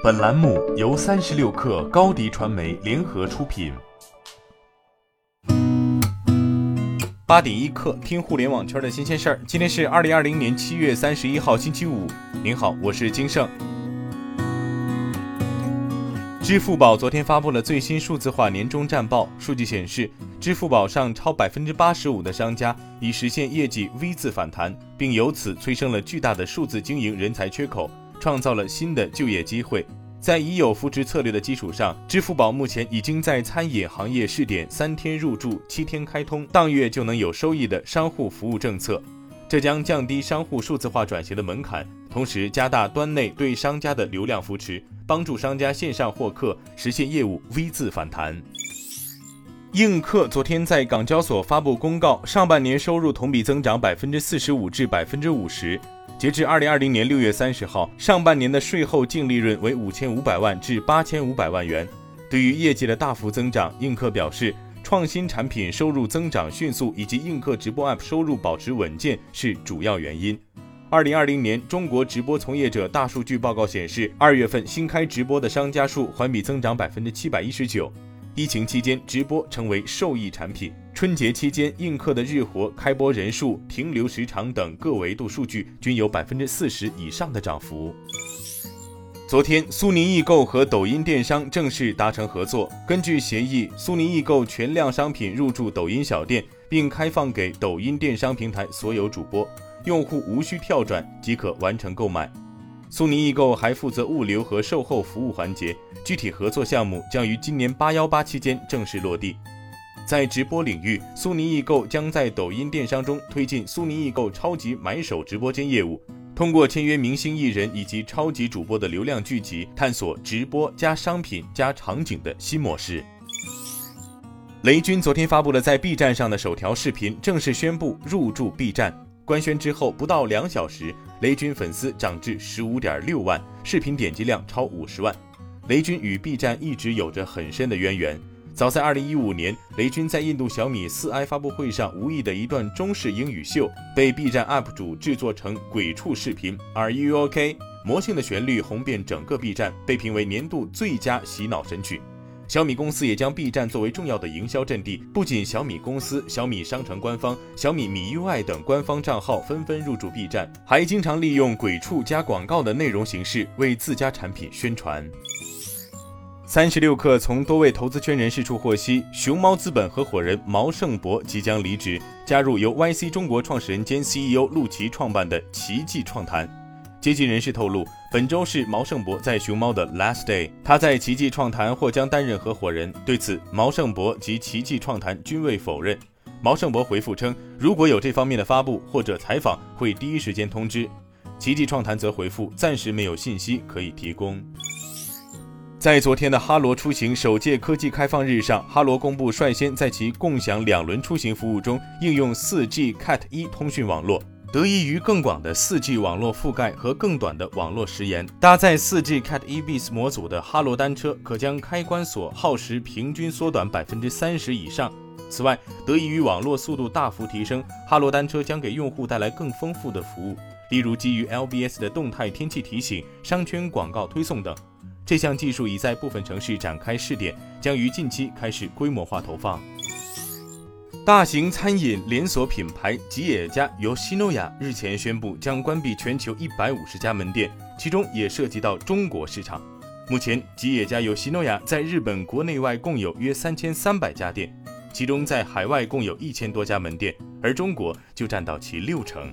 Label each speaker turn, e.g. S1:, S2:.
S1: 本栏目由三十六氪高低传媒联合出品。
S2: 八点一刻，听互联网圈的新鲜事儿。今天是二零二零年七月三十一号，星期五。您好，我是金盛。支付宝昨天发布了最新数字化年终战报，数据显示，支付宝上超百分之八十五的商家已实现业绩 V 字反弹，并由此催生了巨大的数字经营人才缺口，创造了新的就业机会。在已有扶持策略的基础上，支付宝目前已经在餐饮行业试点三天入驻、七天开通、当月就能有收益的商户服务政策，这将降低商户数字化转型的门槛，同时加大端内对商家的流量扶持。帮助商家线上获客，实现业务 V 字反弹。映客昨天在港交所发布公告，上半年收入同比增长百分之四十五至百分之五十。截至二零二零年六月三十号，上半年的税后净利润为五千五百万至八千五百万元。对于业绩的大幅增长，映客表示，创新产品收入增长迅速，以及映客直播 App 收入保持稳健是主要原因。二零二零年中国直播从业者大数据报告显示，二月份新开直播的商家数环比增长百分之七百一十九。疫情期间，直播成为受益产品。春节期间，映客的日活、开播人数、停留时长等各维度数据均有百分之四十以上的涨幅。昨天，苏宁易购和抖音电商正式达成合作。根据协议，苏宁易购全量商品入驻抖音小店，并开放给抖音电商平台所有主播。用户无需跳转即可完成购买，苏宁易购还负责物流和售后服务环节。具体合作项目将于今年八幺八期间正式落地。在直播领域，苏宁易购将在抖音电商中推进苏宁易购超级买手直播间业务，通过签约明星艺人以及超级主播的流量聚集，探索直播加商品加场景的新模式。雷军昨天发布了在 B 站上的首条视频，正式宣布入驻 B 站。官宣之后不到两小时，雷军粉丝涨至十五点六万，视频点击量超五十万。雷军与 B 站一直有着很深的渊源。早在二零一五年，雷军在印度小米四 i 发布会上无意的一段中式英语秀，被 B 站 UP 主制作成鬼畜视频。Are you OK？魔性的旋律红遍整个 B 站，被评为年度最佳洗脑神曲。小米公司也将 B 站作为重要的营销阵地，不仅小米公司、小米商城官方、小米米 UI 等官方账号纷纷入驻 B 站，还经常利用鬼畜加广告的内容形式为自家产品宣传。三十六氪从多位投资圈人士处获悉，熊猫资本合伙人毛盛博即将离职，加入由 YC 中国创始人兼 CEO 陆琪创办的奇迹创谈。接近人士透露，本周是毛盛博在熊猫的 last day，他在奇迹创谈或将担任合伙人。对此，毛盛博及奇迹创谈均未否认。毛盛博回复称，如果有这方面的发布或者采访，会第一时间通知。奇迹创谈则回复，暂时没有信息可以提供。在昨天的哈罗出行首届科技开放日上，哈罗公布率先在其共享两轮出行服务中应用 4G Cat 一通讯网络。得益于更广的 4G 网络覆盖和更短的网络时延，搭载 4G Cat eBeats 模组的哈罗单车可将开关锁耗时平均缩短百分之三十以上。此外，得益于网络速度大幅提升，哈罗单车将给用户带来更丰富的服务，例如基于 LBS 的动态天气提醒、商圈广告推送等。这项技术已在部分城市展开试点，将于近期开始规模化投放。大型餐饮连锁品牌吉野家由西诺亚日前宣布将关闭全球一百五十家门店，其中也涉及到中国市场。目前，吉野家由西诺亚在日本国内外共有约三千三百家店，其中在海外共有一千多家门店，而中国就占到其六成。